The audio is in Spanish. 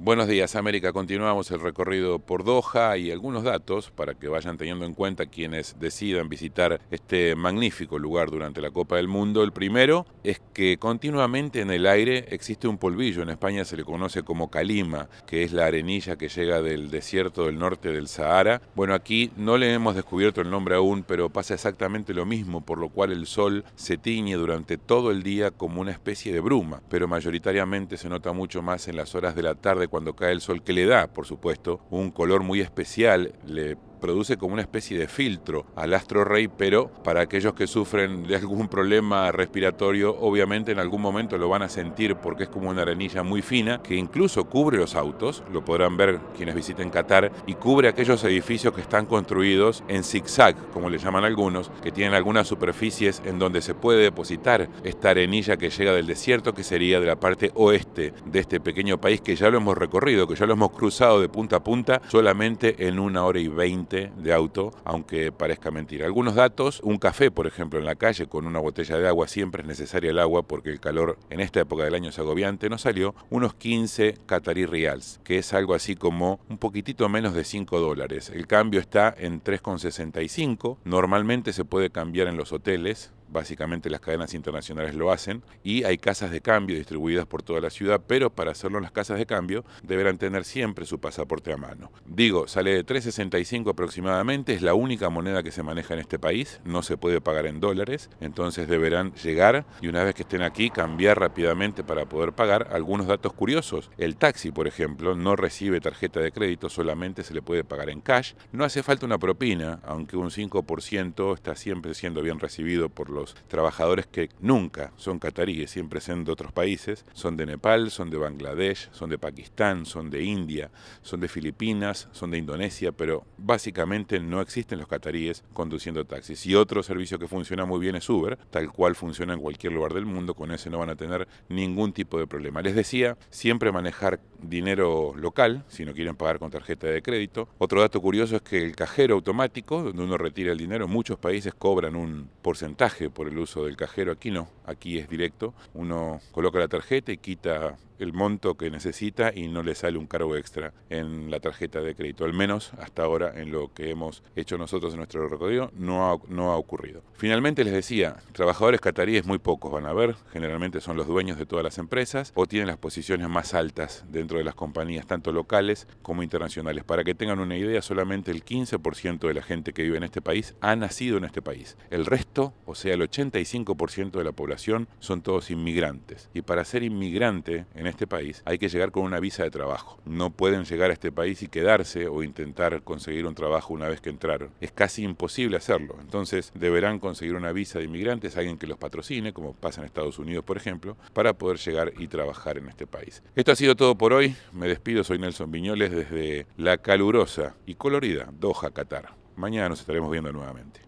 Buenos días, América. Continuamos el recorrido por Doha y algunos datos para que vayan teniendo en cuenta quienes decidan visitar este magnífico lugar durante la Copa del Mundo. El primero es que continuamente en el aire existe un polvillo. En España se le conoce como calima, que es la arenilla que llega del desierto del norte del Sahara. Bueno, aquí no le hemos descubierto el nombre aún, pero pasa exactamente lo mismo, por lo cual el sol se tiñe durante todo el día como una especie de bruma, pero mayoritariamente se nota mucho más en las horas de la tarde cuando cae el sol, que le da, por supuesto, un color muy especial, le produce como una especie de filtro al astro rey, pero para aquellos que sufren de algún problema respiratorio, obviamente en algún momento lo van a sentir porque es como una arenilla muy fina que incluso cubre los autos, lo podrán ver quienes visiten Qatar, y cubre aquellos edificios que están construidos en zigzag, como le llaman algunos, que tienen algunas superficies en donde se puede depositar esta arenilla que llega del desierto, que sería de la parte oeste de este pequeño país que ya lo hemos recorrido, que ya lo hemos cruzado de punta a punta solamente en una hora y veinte de auto, aunque parezca mentira. Algunos datos, un café, por ejemplo, en la calle con una botella de agua, siempre es necesaria el agua porque el calor en esta época del año es agobiante, nos salió unos 15 catarí reals, que es algo así como un poquitito menos de 5 dólares. El cambio está en 3,65. Normalmente se puede cambiar en los hoteles, básicamente las cadenas internacionales lo hacen, y hay casas de cambio distribuidas por toda la ciudad, pero para hacerlo en las casas de cambio deberán tener siempre su pasaporte a mano. Digo, sale de 3.65 aproximadamente, es la única moneda que se maneja en este país, no se puede pagar en dólares, entonces deberán llegar y una vez que estén aquí cambiar rápidamente para poder pagar. Algunos datos curiosos, el taxi, por ejemplo, no recibe tarjeta de crédito, solamente se le puede pagar en cash, no hace falta una propina, aunque un 5% está siempre siendo bien recibido por los los trabajadores que nunca son cataríes, siempre son de otros países, son de Nepal, son de Bangladesh, son de Pakistán, son de India, son de Filipinas, son de Indonesia, pero básicamente no existen los cataríes conduciendo taxis. Y otro servicio que funciona muy bien es Uber, tal cual funciona en cualquier lugar del mundo, con ese no van a tener ningún tipo de problema. Les decía, siempre manejar dinero local, si no quieren pagar con tarjeta de crédito. Otro dato curioso es que el cajero automático, donde uno retira el dinero, muchos países cobran un porcentaje por el uso del cajero. Aquí no, aquí es directo. Uno coloca la tarjeta y quita el monto que necesita y no le sale un cargo extra en la tarjeta de crédito. Al menos hasta ahora en lo que hemos hecho nosotros en nuestro recorrido no ha, no ha ocurrido. Finalmente les decía, trabajadores cataríes muy pocos van a ver, generalmente son los dueños de todas las empresas o tienen las posiciones más altas dentro de las compañías, tanto locales como internacionales. Para que tengan una idea, solamente el 15% de la gente que vive en este país ha nacido en este país. El resto, o sea, el 85% de la población, son todos inmigrantes. Y para ser inmigrante en este país hay que llegar con una visa de trabajo. No pueden llegar a este país y quedarse o intentar conseguir un trabajo una vez que entraron. Es casi imposible hacerlo. Entonces deberán conseguir una visa de inmigrantes, alguien que los patrocine, como pasa en Estados Unidos, por ejemplo, para poder llegar y trabajar en este país. Esto ha sido todo por hoy. Me despido, soy Nelson Viñoles desde la calurosa y colorida Doha, Qatar. Mañana nos estaremos viendo nuevamente.